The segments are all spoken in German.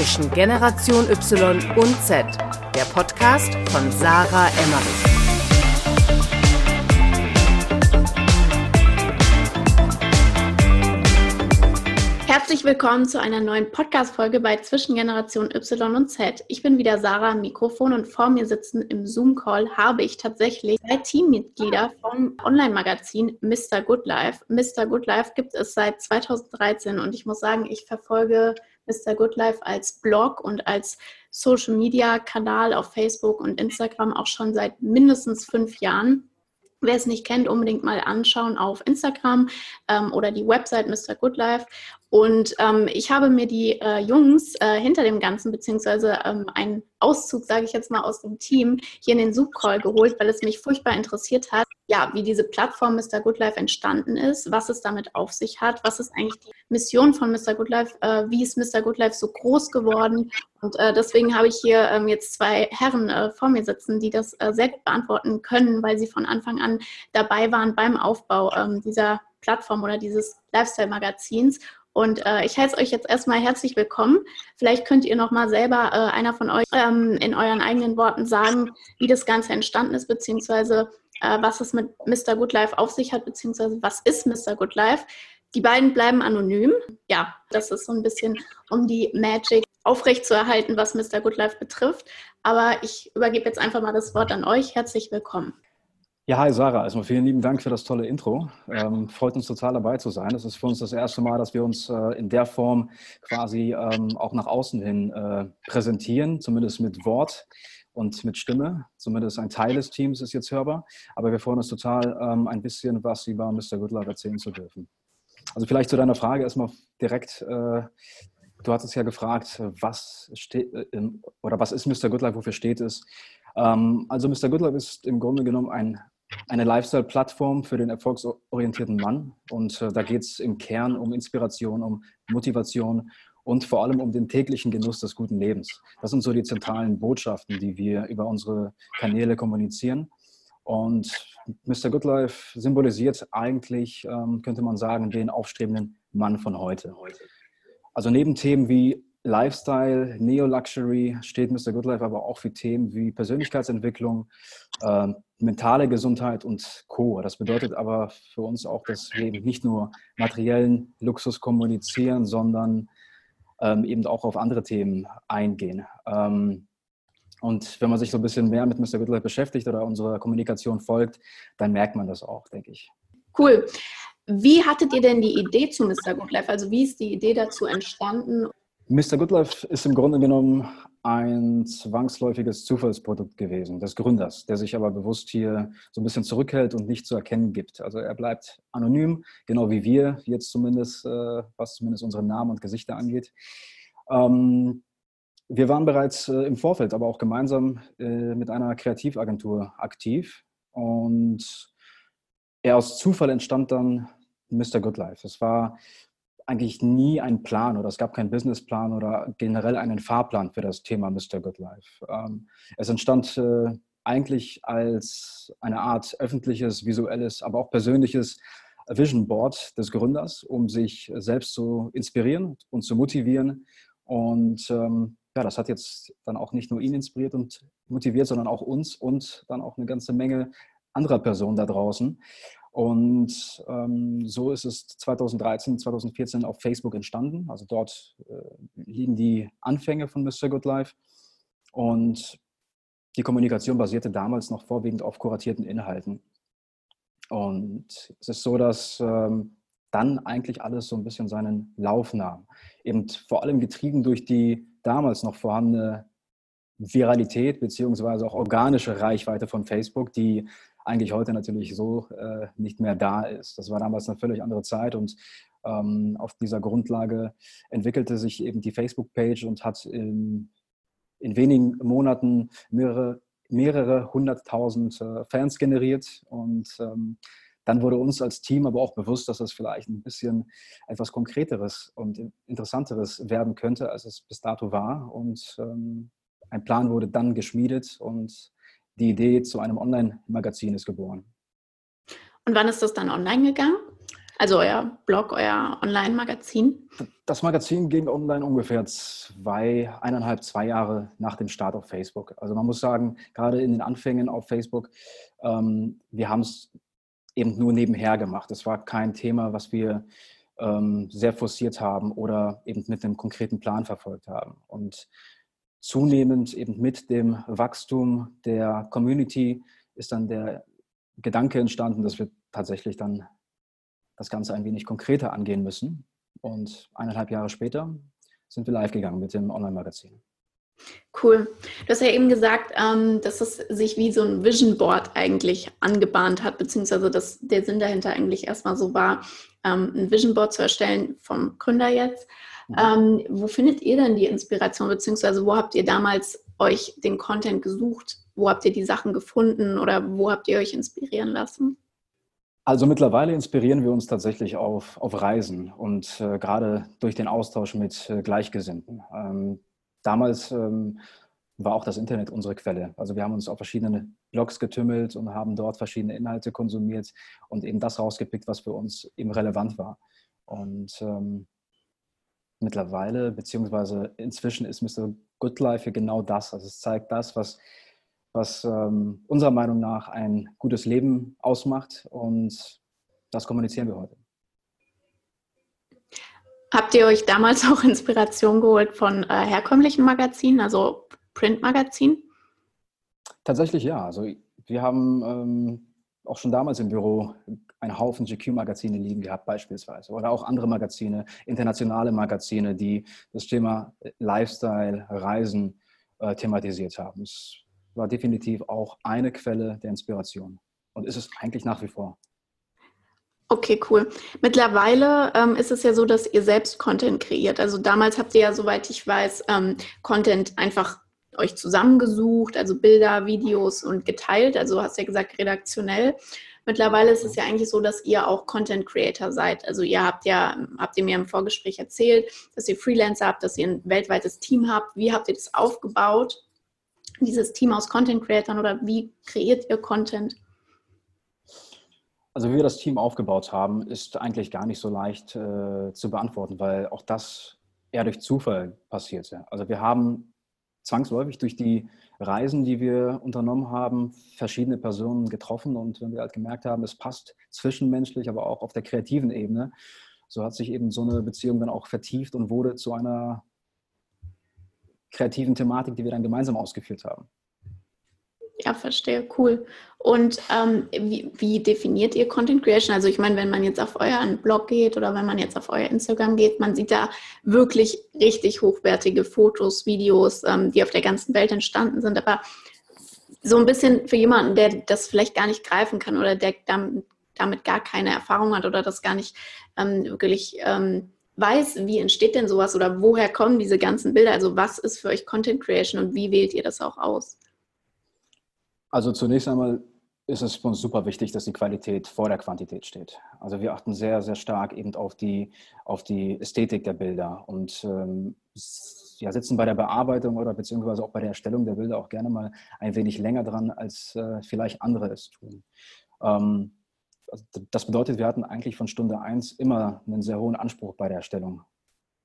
zwischen Generation Y und Z, der Podcast von Sarah Emmerich. Herzlich willkommen zu einer neuen Podcast-Folge bei Zwischengeneration Y und Z. Ich bin wieder Sarah am Mikrofon und vor mir sitzen im Zoom-Call habe ich tatsächlich zwei Teammitglieder vom Online-Magazin Mr. Good Life. Mr. Good Life gibt es seit 2013 und ich muss sagen, ich verfolge Mr. Good Life als Blog und als Social-Media-Kanal auf Facebook und Instagram auch schon seit mindestens fünf Jahren. Wer es nicht kennt, unbedingt mal anschauen auf Instagram ähm, oder die Website Mr. Good Life. Und ähm, ich habe mir die äh, Jungs äh, hinter dem Ganzen, beziehungsweise ähm, einen Auszug, sage ich jetzt mal, aus dem Team hier in den Zoom-Call geholt, weil es mich furchtbar interessiert hat, ja, wie diese Plattform Mr. Good Life entstanden ist, was es damit auf sich hat, was ist eigentlich die Mission von Mr. Good Life, äh, wie ist Mr. Good Life so groß geworden. Und äh, deswegen habe ich hier ähm, jetzt zwei Herren äh, vor mir sitzen, die das äh, sehr gut beantworten können, weil sie von Anfang an dabei waren beim Aufbau ähm, dieser Plattform oder dieses Lifestyle-Magazins. Und äh, ich heiße euch jetzt erstmal herzlich willkommen. Vielleicht könnt ihr noch mal selber, äh, einer von euch, ähm, in euren eigenen Worten sagen, wie das Ganze entstanden ist, beziehungsweise äh, was es mit Mr. Good Life auf sich hat, beziehungsweise was ist Mr. Good Life. Die beiden bleiben anonym. Ja, das ist so ein bisschen, um die Magic aufrechtzuerhalten, was Mr. Good Life betrifft. Aber ich übergebe jetzt einfach mal das Wort an euch. Herzlich willkommen. Ja, hi Sarah. Erstmal vielen lieben Dank für das tolle Intro. Ähm, freut uns total dabei zu sein. Das ist für uns das erste Mal, dass wir uns äh, in der Form quasi ähm, auch nach außen hin äh, präsentieren, zumindest mit Wort und mit Stimme. Zumindest ein Teil des Teams ist jetzt hörbar. Aber wir freuen uns total, ähm, ein bisschen was über Mr. Goodlove erzählen zu dürfen. Also vielleicht zu deiner Frage erstmal direkt. Äh, du hattest ja gefragt, was steht äh, oder was ist Mr. Goodlife, wofür steht es? Ähm, also Mr. Goodlife ist im Grunde genommen ein eine Lifestyle-Plattform für den erfolgsorientierten Mann. Und äh, da geht es im Kern um Inspiration, um Motivation und vor allem um den täglichen Genuss des guten Lebens. Das sind so die zentralen Botschaften, die wir über unsere Kanäle kommunizieren. Und Mr. Goodlife symbolisiert eigentlich, ähm, könnte man sagen, den aufstrebenden Mann von heute. Also neben Themen wie Lifestyle, Neo-Luxury steht Mr. Goodlife aber auch für Themen wie Persönlichkeitsentwicklung, äh, mentale Gesundheit und Co. Das bedeutet aber für uns auch, dass wir eben nicht nur materiellen Luxus kommunizieren, sondern ähm, eben auch auf andere Themen eingehen. Ähm, und wenn man sich so ein bisschen mehr mit Mr. Goodlife beschäftigt oder unserer Kommunikation folgt, dann merkt man das auch, denke ich. Cool. Wie hattet ihr denn die Idee zu Mr. Goodlife? Also wie ist die Idee dazu entstanden? Mr. Goodlife ist im Grunde genommen ein zwangsläufiges Zufallsprodukt gewesen des Gründers, der sich aber bewusst hier so ein bisschen zurückhält und nicht zu erkennen gibt. Also er bleibt anonym, genau wie wir jetzt zumindest, äh, was zumindest unsere Namen und Gesichter angeht. Ähm, wir waren bereits äh, im Vorfeld, aber auch gemeinsam äh, mit einer Kreativagentur aktiv und er aus Zufall entstand dann Mr. Goodlife. Es war eigentlich nie einen Plan oder es gab keinen Businessplan oder generell einen Fahrplan für das Thema Mr. Good Life. Ähm, es entstand äh, eigentlich als eine Art öffentliches, visuelles, aber auch persönliches Vision Board des Gründers, um sich selbst zu inspirieren und zu motivieren. Und ähm, ja, das hat jetzt dann auch nicht nur ihn inspiriert und motiviert, sondern auch uns und dann auch eine ganze Menge anderer Personen da draußen. Und ähm, so ist es 2013, 2014 auf Facebook entstanden. Also dort äh, liegen die Anfänge von Mr. Good Life. Und die Kommunikation basierte damals noch vorwiegend auf kuratierten Inhalten. Und es ist so, dass ähm, dann eigentlich alles so ein bisschen seinen Lauf nahm. Eben vor allem getrieben durch die damals noch vorhandene Viralität beziehungsweise auch organische Reichweite von Facebook, die eigentlich heute natürlich so äh, nicht mehr da ist. Das war damals eine völlig andere Zeit und ähm, auf dieser Grundlage entwickelte sich eben die Facebook-Page und hat in, in wenigen Monaten mehrere, mehrere hunderttausend äh, Fans generiert und ähm, dann wurde uns als Team aber auch bewusst, dass es vielleicht ein bisschen etwas Konkreteres und Interessanteres werden könnte, als es bis dato war. Und ähm, ein Plan wurde dann geschmiedet und die Idee zu einem Online-Magazin ist geboren. Und wann ist das dann online gegangen? Also euer Blog, euer Online-Magazin? Das Magazin ging online ungefähr zwei, eineinhalb, zwei Jahre nach dem Start auf Facebook. Also man muss sagen, gerade in den Anfängen auf Facebook, ähm, wir haben es eben nur nebenher gemacht. Es war kein Thema, was wir ähm, sehr forciert haben oder eben mit einem konkreten Plan verfolgt haben. Und zunehmend eben mit dem Wachstum der Community ist dann der Gedanke entstanden, dass wir tatsächlich dann das Ganze ein wenig konkreter angehen müssen. Und eineinhalb Jahre später sind wir live gegangen mit dem Online-Magazin. Cool. Du hast ja eben gesagt, ähm, dass es sich wie so ein Vision Board eigentlich angebahnt hat, beziehungsweise dass der Sinn dahinter eigentlich erstmal so war, ähm, ein Vision Board zu erstellen vom Gründer jetzt. Ähm, wo findet ihr denn die Inspiration, beziehungsweise wo habt ihr damals euch den Content gesucht? Wo habt ihr die Sachen gefunden oder wo habt ihr euch inspirieren lassen? Also mittlerweile inspirieren wir uns tatsächlich auf, auf Reisen und äh, gerade durch den Austausch mit äh, Gleichgesinnten. Ähm, damals ähm, war auch das Internet unsere Quelle. Also wir haben uns auf verschiedene Blogs getümmelt und haben dort verschiedene Inhalte konsumiert und eben das rausgepickt, was für uns eben relevant war. Und ähm, mittlerweile, beziehungsweise inzwischen ist Mr. Good Life genau das. Also es zeigt das, was, was ähm, unserer Meinung nach ein gutes Leben ausmacht und das kommunizieren wir heute. Habt ihr euch damals auch Inspiration geholt von äh, herkömmlichen Magazinen, also Printmagazinen? Tatsächlich ja. Also wir haben ähm, auch schon damals im Büro einen Haufen GQ-Magazine liegen gehabt beispielsweise oder auch andere Magazine, internationale Magazine, die das Thema Lifestyle, Reisen äh, thematisiert haben. Es war definitiv auch eine Quelle der Inspiration und ist es eigentlich nach wie vor. Okay, cool. Mittlerweile ähm, ist es ja so, dass ihr selbst Content kreiert. Also damals habt ihr ja, soweit ich weiß, ähm, Content einfach euch zusammengesucht, also Bilder, Videos und geteilt. Also hast ja gesagt, redaktionell. Mittlerweile ist es ja eigentlich so, dass ihr auch Content Creator seid. Also ihr habt ja, habt ihr mir im Vorgespräch erzählt, dass ihr Freelancer habt, dass ihr ein weltweites Team habt. Wie habt ihr das aufgebaut? Dieses Team aus Content Creatern oder wie kreiert ihr Content? Also wie wir das Team aufgebaut haben, ist eigentlich gar nicht so leicht äh, zu beantworten, weil auch das eher durch Zufall passierte. Also wir haben zwangsläufig durch die Reisen, die wir unternommen haben, verschiedene Personen getroffen und wenn wir halt gemerkt haben, es passt zwischenmenschlich, aber auch auf der kreativen Ebene, so hat sich eben so eine Beziehung dann auch vertieft und wurde zu einer kreativen Thematik, die wir dann gemeinsam ausgeführt haben. Ja, verstehe, cool. Und ähm, wie, wie, definiert ihr Content Creation? Also ich meine, wenn man jetzt auf euren Blog geht oder wenn man jetzt auf euer Instagram geht, man sieht da wirklich richtig hochwertige Fotos, Videos, ähm, die auf der ganzen Welt entstanden sind. Aber so ein bisschen für jemanden, der das vielleicht gar nicht greifen kann oder der damit, gar keine Erfahrung hat oder das gar nicht ähm, wirklich ähm, weiß, wie entsteht denn sowas oder woher kommen diese ganzen Bilder? Also was ist für euch Content Creation und wie wählt ihr das auch aus? Also zunächst einmal ist es für uns super wichtig, dass die Qualität vor der Quantität steht. Also wir achten sehr, sehr stark eben auf die, auf die Ästhetik der Bilder und ähm, ja, sitzen bei der Bearbeitung oder beziehungsweise auch bei der Erstellung der Bilder auch gerne mal ein wenig länger dran, als äh, vielleicht andere es tun. Ähm, also das bedeutet, wir hatten eigentlich von Stunde eins immer einen sehr hohen Anspruch bei der Erstellung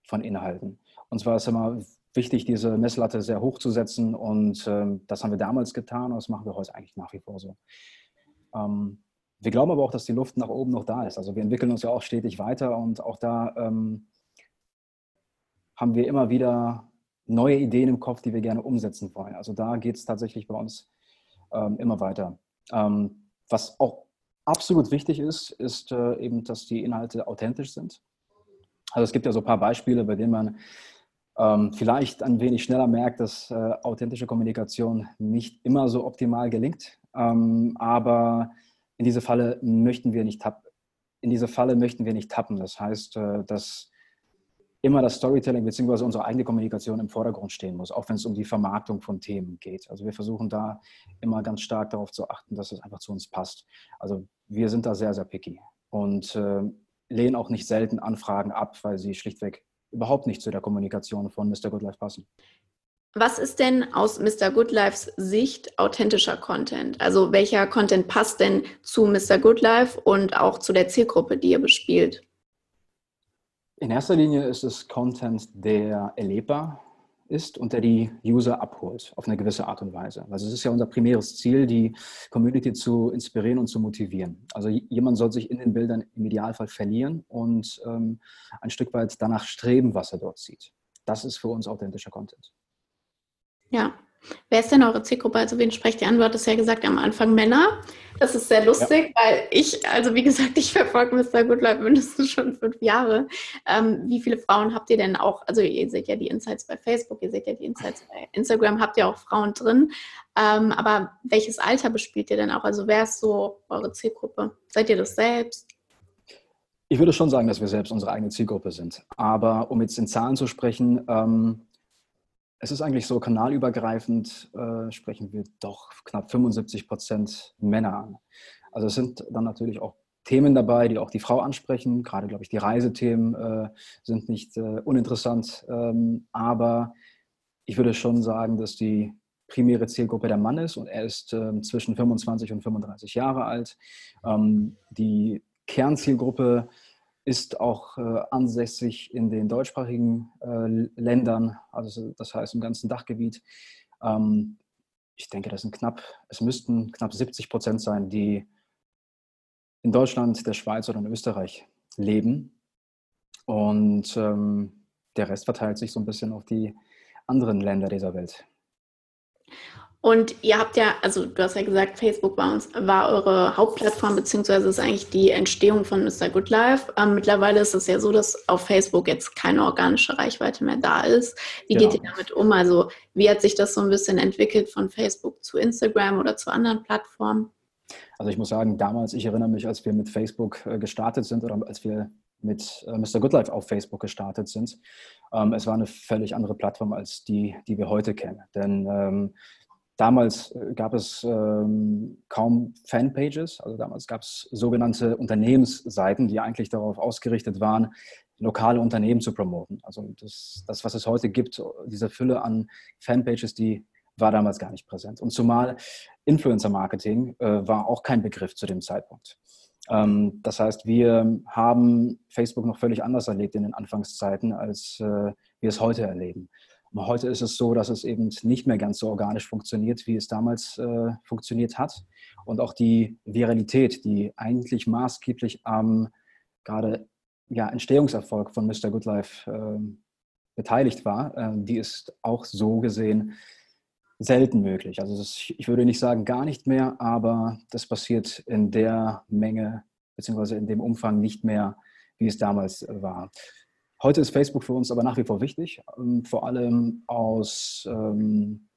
von Inhalten. Und zwar ist immer wichtig, diese Messlatte sehr hoch zu setzen. Und ähm, das haben wir damals getan und das machen wir heute eigentlich nach wie vor so. Ähm, wir glauben aber auch, dass die Luft nach oben noch da ist. Also wir entwickeln uns ja auch stetig weiter und auch da ähm, haben wir immer wieder neue Ideen im Kopf, die wir gerne umsetzen wollen. Also da geht es tatsächlich bei uns ähm, immer weiter. Ähm, was auch absolut wichtig ist, ist äh, eben, dass die Inhalte authentisch sind. Also es gibt ja so ein paar Beispiele, bei denen man ähm, vielleicht ein wenig schneller merkt, dass äh, authentische Kommunikation nicht immer so optimal gelingt. Ähm, aber in diese Falle möchten wir nicht tappen. In diese Falle möchten wir nicht tappen. Das heißt, äh, dass immer das Storytelling bzw. unsere eigene Kommunikation im Vordergrund stehen muss, auch wenn es um die Vermarktung von Themen geht. Also wir versuchen da immer ganz stark darauf zu achten, dass es einfach zu uns passt. Also wir sind da sehr, sehr picky und äh, lehnen auch nicht selten Anfragen ab, weil sie schlichtweg überhaupt nicht zu der Kommunikation von Mr. Goodlife passen. Was ist denn aus Mr. Goodlifes Sicht authentischer Content? Also welcher Content passt denn zu Mr. Goodlife und auch zu der Zielgruppe, die ihr bespielt? In erster Linie ist es Content, der erlebbar ist und der die User abholt auf eine gewisse Art und Weise. Also es ist ja unser primäres Ziel, die Community zu inspirieren und zu motivieren. Also jemand soll sich in den Bildern im Idealfall verlieren und ähm, ein Stück weit danach streben, was er dort sieht. Das ist für uns authentischer Content. Ja. Wer ist denn eure Zielgruppe? Also wen sprecht ihr an? Du hattest ja gesagt am Anfang Männer. Das ist sehr lustig, ja. weil ich, also wie gesagt, ich verfolge Mr. Goodlife mindestens schon fünf Jahre. Ähm, wie viele Frauen habt ihr denn auch? Also ihr seht ja die Insights bei Facebook, ihr seht ja die Insights bei Instagram, habt ihr auch Frauen drin. Ähm, aber welches Alter bespielt ihr denn auch? Also wer ist so eure Zielgruppe? Seid ihr das selbst? Ich würde schon sagen, dass wir selbst unsere eigene Zielgruppe sind. Aber um jetzt in Zahlen zu sprechen, ähm, es ist eigentlich so, kanalübergreifend äh, sprechen wir doch knapp 75 Prozent Männer an. Also es sind dann natürlich auch Themen dabei, die auch die Frau ansprechen. Gerade, glaube ich, die Reisethemen äh, sind nicht äh, uninteressant. Ähm, aber ich würde schon sagen, dass die primäre Zielgruppe der Mann ist und er ist ähm, zwischen 25 und 35 Jahre alt. Ähm, die Kernzielgruppe ist auch äh, ansässig in den deutschsprachigen äh, Ländern, also das heißt im ganzen Dachgebiet. Ähm, ich denke, das sind knapp, es müssten knapp 70 Prozent sein, die in Deutschland, der Schweiz oder in Österreich leben. Und ähm, der Rest verteilt sich so ein bisschen auf die anderen Länder dieser Welt. Und ihr habt ja, also du hast ja gesagt, Facebook war, uns, war eure Hauptplattform, beziehungsweise ist eigentlich die Entstehung von Mr. Good Life. Ähm, mittlerweile ist es ja so, dass auf Facebook jetzt keine organische Reichweite mehr da ist. Wie ja. geht ihr damit um? Also wie hat sich das so ein bisschen entwickelt von Facebook zu Instagram oder zu anderen Plattformen? Also ich muss sagen, damals, ich erinnere mich, als wir mit Facebook äh, gestartet sind oder als wir mit äh, Mr. Goodlife auf Facebook gestartet sind. Ähm, es war eine völlig andere Plattform als die, die wir heute kennen. Denn ähm, Damals äh, gab es ähm, kaum Fanpages, also damals gab es sogenannte Unternehmensseiten, die eigentlich darauf ausgerichtet waren, lokale Unternehmen zu promoten. Also das, das, was es heute gibt, diese Fülle an Fanpages, die war damals gar nicht präsent. Und zumal Influencer-Marketing äh, war auch kein Begriff zu dem Zeitpunkt. Ähm, das heißt, wir haben Facebook noch völlig anders erlebt in den Anfangszeiten, als äh, wir es heute erleben. Heute ist es so, dass es eben nicht mehr ganz so organisch funktioniert, wie es damals äh, funktioniert hat. Und auch die Viralität, die eigentlich maßgeblich am gerade ja, Entstehungserfolg von Mr. Goodlife äh, beteiligt war, äh, die ist auch so gesehen selten möglich. Also ist, ich würde nicht sagen gar nicht mehr, aber das passiert in der Menge bzw. in dem Umfang nicht mehr, wie es damals war. Heute ist Facebook für uns aber nach wie vor wichtig, ähm, vor allem aus, ähm,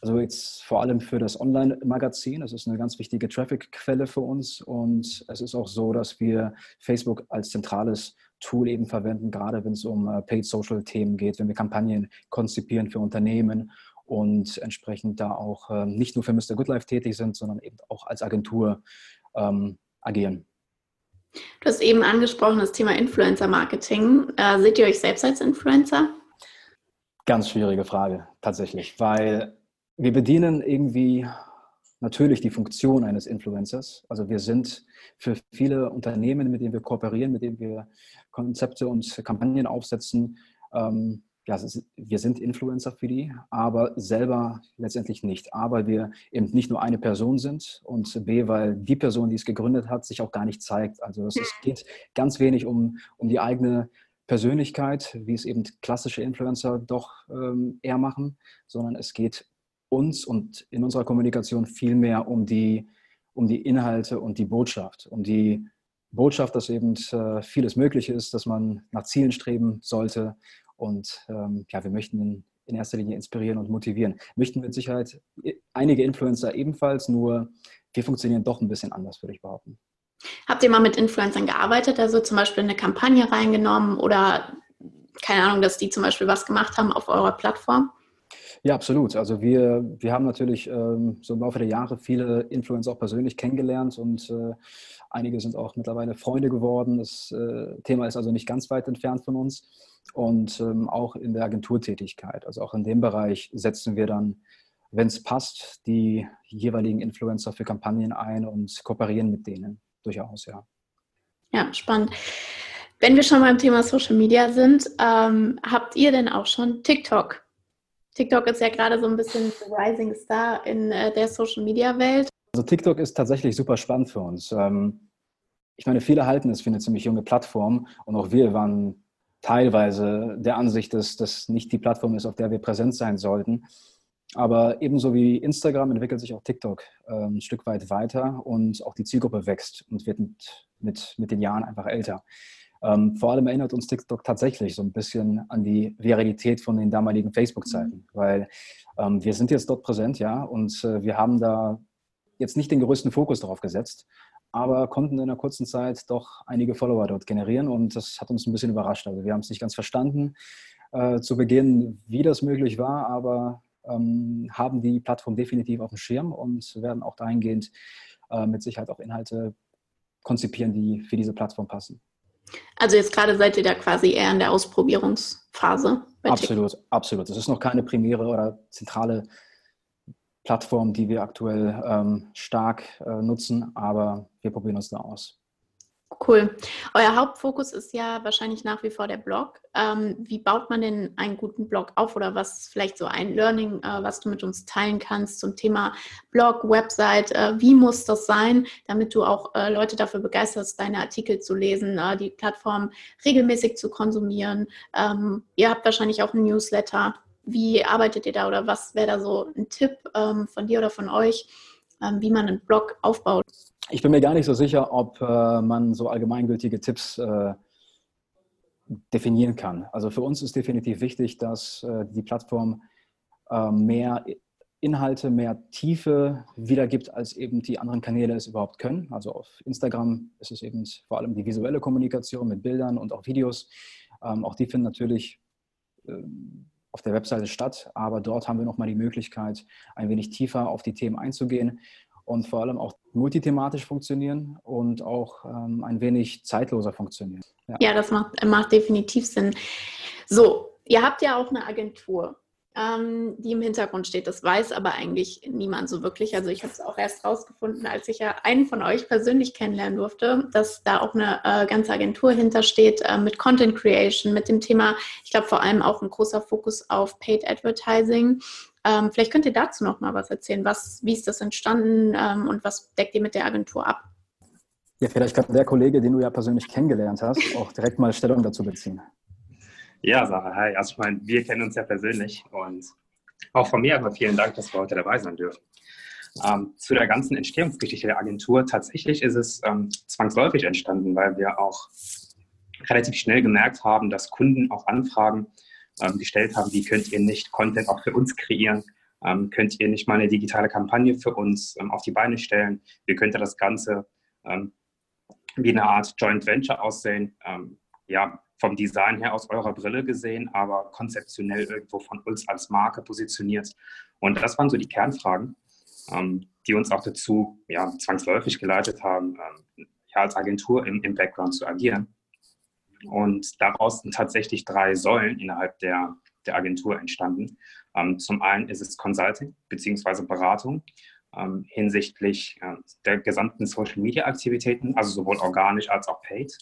also jetzt vor allem für das Online-Magazin. Es ist eine ganz wichtige Traffic-Quelle für uns und es ist auch so, dass wir Facebook als zentrales Tool eben verwenden, gerade wenn es um äh, Paid-Social-Themen geht, wenn wir Kampagnen konzipieren für Unternehmen und entsprechend da auch ähm, nicht nur für Mr. Goodlife tätig sind, sondern eben auch als Agentur agieren. Du hast eben angesprochen das Thema Influencer-Marketing. Äh, seht ihr euch selbst als Influencer? Ganz schwierige Frage, tatsächlich, weil wir bedienen irgendwie natürlich die Funktion eines Influencers. Also wir sind für viele Unternehmen, mit denen wir kooperieren, mit denen wir Konzepte und Kampagnen aufsetzen, ähm, ja, wir sind Influencer für die, aber selber letztendlich nicht. A, weil wir eben nicht nur eine Person sind und B, weil die Person, die es gegründet hat, sich auch gar nicht zeigt. Also es geht ganz wenig um, um die eigene Persönlichkeit, wie es eben klassische Influencer doch ähm, eher machen, sondern es geht uns und in unserer Kommunikation viel mehr um die, um die Inhalte und die Botschaft, um die Botschaft, dass eben äh, vieles möglich ist, dass man nach Zielen streben sollte und ähm, ja, wir möchten in, in erster Linie inspirieren und motivieren. Möchten mit Sicherheit einige Influencer ebenfalls, nur wir funktionieren doch ein bisschen anders, würde ich behaupten. Habt ihr mal mit Influencern gearbeitet, also zum Beispiel eine Kampagne reingenommen oder keine Ahnung, dass die zum Beispiel was gemacht haben auf eurer Plattform? Ja, absolut. Also wir, wir haben natürlich ähm, so im Laufe der Jahre viele Influencer auch persönlich kennengelernt und äh, Einige sind auch mittlerweile Freunde geworden. Das äh, Thema ist also nicht ganz weit entfernt von uns. Und ähm, auch in der Agenturtätigkeit, also auch in dem Bereich setzen wir dann, wenn es passt, die jeweiligen Influencer für Kampagnen ein und kooperieren mit denen durchaus, ja. Ja, spannend. Wenn wir schon beim Thema Social Media sind, ähm, habt ihr denn auch schon TikTok? TikTok ist ja gerade so ein bisschen Rising Star in äh, der Social Media Welt. Also TikTok ist tatsächlich super spannend für uns. Ähm, ich meine, viele halten es für eine ziemlich junge Plattform und auch wir waren teilweise der Ansicht, dass das nicht die Plattform ist, auf der wir präsent sein sollten. Aber ebenso wie Instagram entwickelt sich auch TikTok ähm, ein Stück weit weiter und auch die Zielgruppe wächst und wird mit, mit, den Jahren einfach älter. Ähm, vor allem erinnert uns TikTok tatsächlich so ein bisschen an die Viralität von den damaligen Facebook-Zeiten, mhm. weil ähm, wir sind jetzt dort präsent, ja, und äh, wir haben da jetzt nicht den größten Fokus darauf gesetzt, aber konnten in einer kurzen Zeit doch einige Follower dort generieren und das hat uns ein bisschen überrascht. Also wir haben es nicht ganz verstanden äh, zu Beginn, wie das möglich war, aber ähm, haben die Plattform definitiv auf dem Schirm und werden auch dahingehend äh, mit Sicherheit auch Inhalte konzipieren, die für diese Plattform passen. Also jetzt gerade seid ihr da quasi eher in der Ausprobierungsphase. absolut, absolut. Es ist noch keine primäre oder zentrale Plattform, die wir aktuell ähm, stark äh, nutzen, aber wir probieren uns da aus. Cool. Euer Hauptfokus ist ja wahrscheinlich nach wie vor der Blog. Ähm, wie baut man denn einen guten Blog auf oder was ist vielleicht so ein Learning, äh, was du mit uns teilen kannst zum Thema Blog, Website? Äh, wie muss das sein, damit du auch äh, Leute dafür begeisterst, deine Artikel zu lesen, äh, die Plattform regelmäßig zu konsumieren? Ähm, ihr habt wahrscheinlich auch ein Newsletter. Wie arbeitet ihr da oder was wäre da so ein Tipp ähm, von dir oder von euch, ähm, wie man einen Blog aufbaut? Ich bin mir gar nicht so sicher, ob äh, man so allgemeingültige Tipps äh, definieren kann. Also für uns ist definitiv wichtig, dass äh, die Plattform äh, mehr Inhalte, mehr Tiefe wiedergibt, als eben die anderen Kanäle es überhaupt können. Also auf Instagram ist es eben vor allem die visuelle Kommunikation mit Bildern und auch Videos. Ähm, auch die finden natürlich ähm, auf der Webseite statt, aber dort haben wir nochmal die Möglichkeit, ein wenig tiefer auf die Themen einzugehen und vor allem auch multithematisch funktionieren und auch ähm, ein wenig zeitloser funktionieren. Ja, ja das macht, macht definitiv Sinn. So, ihr habt ja auch eine Agentur ähm, die im Hintergrund steht. Das weiß aber eigentlich niemand so wirklich. Also ich habe es auch erst rausgefunden, als ich ja einen von euch persönlich kennenlernen durfte, dass da auch eine äh, ganze Agentur hintersteht äh, mit Content Creation, mit dem Thema, ich glaube vor allem auch ein großer Fokus auf Paid Advertising. Ähm, vielleicht könnt ihr dazu noch mal was erzählen. Was, wie ist das entstanden ähm, und was deckt ihr mit der Agentur ab? Ja, vielleicht kann der Kollege, den du ja persönlich kennengelernt hast, auch direkt mal Stellung dazu beziehen. Ja, Sarah, hi. Also ich meine, wir kennen uns ja persönlich und auch von mir aber vielen Dank, dass wir heute dabei sein dürfen. Ähm, zu der ganzen Entstehungsgeschichte der Agentur, tatsächlich ist es ähm, zwangsläufig entstanden, weil wir auch relativ schnell gemerkt haben, dass Kunden auch Anfragen ähm, gestellt haben, wie könnt ihr nicht Content auch für uns kreieren? Ähm, könnt ihr nicht mal eine digitale Kampagne für uns ähm, auf die Beine stellen? Wie könnte das Ganze ähm, wie eine Art Joint Venture aussehen? ja, vom Design her aus eurer Brille gesehen, aber konzeptionell irgendwo von uns als Marke positioniert. Und das waren so die Kernfragen, ähm, die uns auch dazu ja, zwangsläufig geleitet haben, ähm, ja, als Agentur im, im Background zu agieren. Und daraus sind tatsächlich drei Säulen innerhalb der, der Agentur entstanden. Ähm, zum einen ist es Consulting bzw. Beratung ähm, hinsichtlich äh, der gesamten Social-Media-Aktivitäten, also sowohl organisch als auch paid.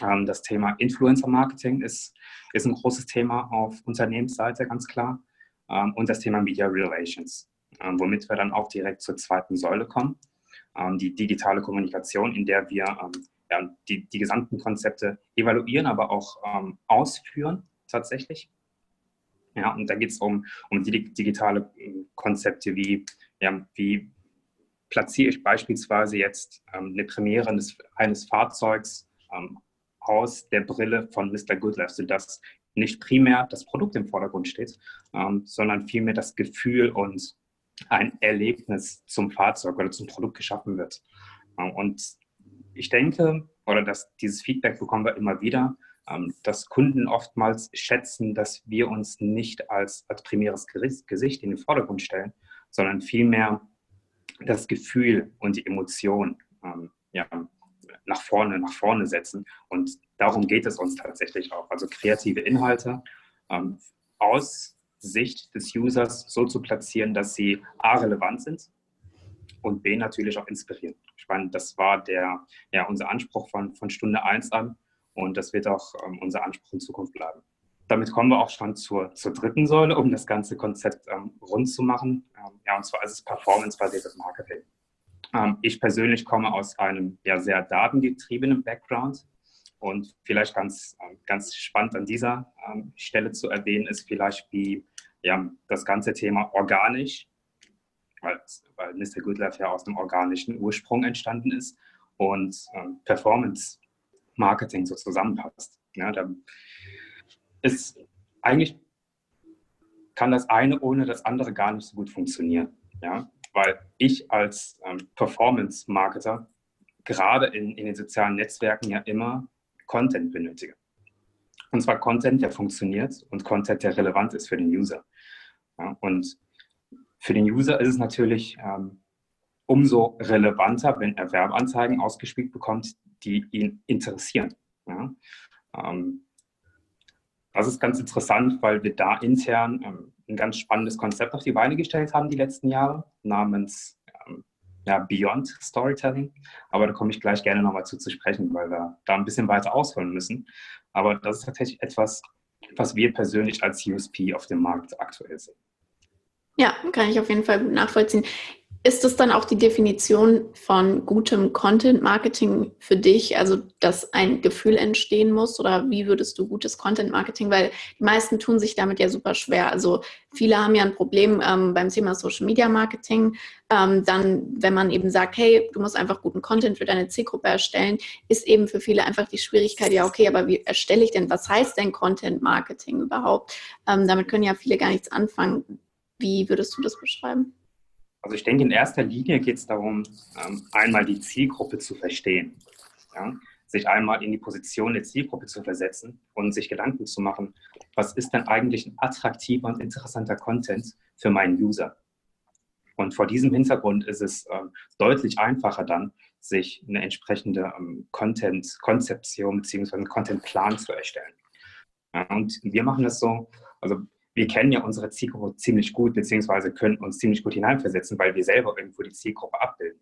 Ähm, das Thema Influencer-Marketing ist, ist ein großes Thema auf Unternehmensseite, ganz klar. Ähm, und das Thema Media Relations, ähm, womit wir dann auch direkt zur zweiten Säule kommen, die digitale Kommunikation, in der wir die, die gesamten Konzepte evaluieren, aber auch ausführen tatsächlich. Ja, und da geht es um, um digitale Konzepte wie, ja, wie platziere ich beispielsweise jetzt eine Premiere eines, eines Fahrzeugs aus der Brille von Mr. Goodlife, sodass nicht primär das Produkt im Vordergrund steht, ähm, sondern vielmehr das Gefühl und ein Erlebnis zum Fahrzeug oder zum Produkt geschaffen wird. Ähm, und ich denke, oder dass dieses Feedback bekommen wir immer wieder, ähm, dass Kunden oftmals schätzen, dass wir uns nicht als, als primäres Gesicht in den Vordergrund stellen, sondern vielmehr das Gefühl und die Emotion ähm, ja, nach vorne, nach vorne setzen. Und darum geht es uns tatsächlich auch. Also kreative Inhalte ähm, aus Sicht des Users so zu platzieren, dass sie A relevant sind und B natürlich auch inspirieren. Meine, das war der, ja, unser Anspruch von, von Stunde 1 an und das wird auch ähm, unser Anspruch in Zukunft bleiben. Damit kommen wir auch schon zur, zur dritten Säule, um das ganze Konzept ähm, rund zu machen. Ähm, ja, und zwar ist es performance-basiertes Marketing. Ähm, ich persönlich komme aus einem ja, sehr datengetriebenen Background. Und vielleicht ganz, ähm, ganz spannend an dieser ähm, Stelle zu erwähnen ist vielleicht, wie ja, das ganze Thema organisch, weil, weil Mr. Goodlife ja aus einem organischen Ursprung entstanden ist und ähm, Performance Marketing so zusammenpasst. Ja, da ist eigentlich kann das eine ohne das andere gar nicht so gut funktionieren. Ja? Weil ich als ähm, Performance-Marketer gerade in, in den sozialen Netzwerken ja immer Content benötige. Und zwar Content, der funktioniert und Content, der relevant ist für den User. Ja? Und für den User ist es natürlich ähm, umso relevanter, wenn er Werbeanzeigen ausgespielt bekommt, die ihn interessieren. Ja? Ähm, das ist ganz interessant, weil wir da intern ähm, ein ganz spannendes Konzept auf die Beine gestellt haben die letzten Jahre, namens ähm, ja, Beyond Storytelling. Aber da komme ich gleich gerne nochmal zu, zu sprechen, weil wir da ein bisschen weiter ausholen müssen. Aber das ist tatsächlich etwas, was wir persönlich als USP auf dem Markt aktuell sehen. Ja, kann ich auf jeden Fall gut nachvollziehen. Ist das dann auch die Definition von gutem Content Marketing für dich? Also, dass ein Gefühl entstehen muss? Oder wie würdest du gutes Content Marketing? Weil die meisten tun sich damit ja super schwer. Also, viele haben ja ein Problem ähm, beim Thema Social Media Marketing. Ähm, dann, wenn man eben sagt, hey, du musst einfach guten Content für deine Zielgruppe erstellen, ist eben für viele einfach die Schwierigkeit, ja, okay, aber wie erstelle ich denn? Was heißt denn Content Marketing überhaupt? Ähm, damit können ja viele gar nichts anfangen. Wie würdest du das beschreiben? Also ich denke, in erster Linie geht es darum, ähm, einmal die Zielgruppe zu verstehen. Ja? Sich einmal in die Position der Zielgruppe zu versetzen und sich Gedanken zu machen, was ist denn eigentlich ein attraktiver und interessanter Content für meinen User? Und vor diesem Hintergrund ist es ähm, deutlich einfacher dann, sich eine entsprechende ähm, Content-Konzeption bzw. einen Content-Plan zu erstellen. Und wir machen das so, also wir kennen ja unsere Zielgruppe ziemlich gut, beziehungsweise können uns ziemlich gut hineinversetzen, weil wir selber irgendwo die Zielgruppe abbilden.